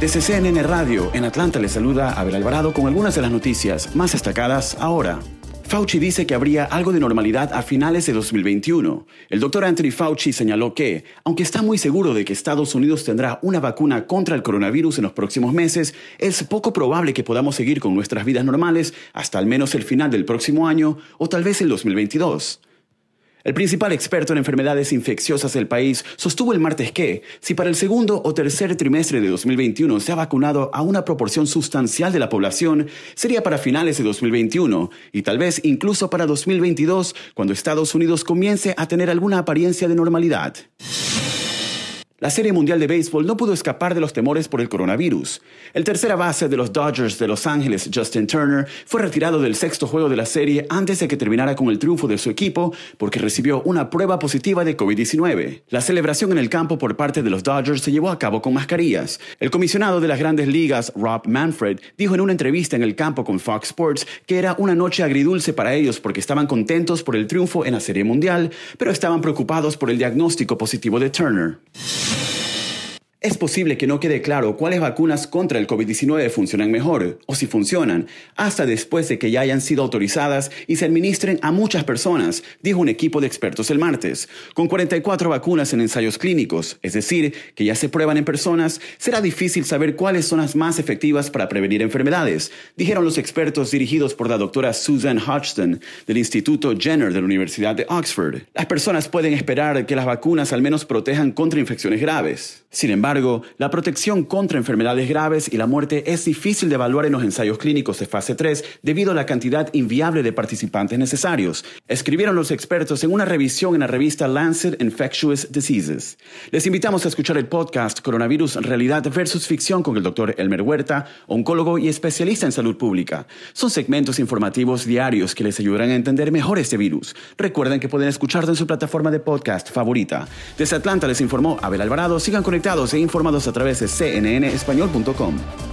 Desde CNN Radio, en Atlanta, le saluda Abel Alvarado con algunas de las noticias más destacadas ahora. Fauci dice que habría algo de normalidad a finales de 2021. El doctor Anthony Fauci señaló que, aunque está muy seguro de que Estados Unidos tendrá una vacuna contra el coronavirus en los próximos meses, es poco probable que podamos seguir con nuestras vidas normales hasta al menos el final del próximo año o tal vez el 2022. El principal experto en enfermedades infecciosas del país sostuvo el martes que, si para el segundo o tercer trimestre de 2021 se ha vacunado a una proporción sustancial de la población, sería para finales de 2021 y tal vez incluso para 2022, cuando Estados Unidos comience a tener alguna apariencia de normalidad. La Serie Mundial de Béisbol no pudo escapar de los temores por el coronavirus. El tercera base de los Dodgers de Los Ángeles, Justin Turner, fue retirado del sexto juego de la serie antes de que terminara con el triunfo de su equipo porque recibió una prueba positiva de COVID-19. La celebración en el campo por parte de los Dodgers se llevó a cabo con mascarillas. El comisionado de las grandes ligas, Rob Manfred, dijo en una entrevista en el campo con Fox Sports que era una noche agridulce para ellos porque estaban contentos por el triunfo en la Serie Mundial, pero estaban preocupados por el diagnóstico positivo de Turner. Es posible que no quede claro cuáles vacunas contra el COVID-19 funcionan mejor, o si funcionan, hasta después de que ya hayan sido autorizadas y se administren a muchas personas, dijo un equipo de expertos el martes. Con 44 vacunas en ensayos clínicos, es decir, que ya se prueban en personas, será difícil saber cuáles son las más efectivas para prevenir enfermedades, dijeron los expertos dirigidos por la doctora Susan Hodgson del Instituto Jenner de la Universidad de Oxford. Las personas pueden esperar que las vacunas al menos protejan contra infecciones graves. Sin embargo, embargo, la protección contra enfermedades graves y la muerte es difícil de evaluar en los ensayos clínicos de fase 3 debido a la cantidad inviable de participantes necesarios, escribieron los expertos en una revisión en la revista Lancet Infectious Diseases. Les invitamos a escuchar el podcast Coronavirus Realidad versus Ficción con el doctor Elmer Huerta, oncólogo y especialista en salud pública. Son segmentos informativos diarios que les ayudarán a entender mejor este virus. Recuerden que pueden escucharlo en su plataforma de podcast favorita. Desde Atlanta les informó Abel Alvarado. Sigan conectados informados a través de cnnespañol.com.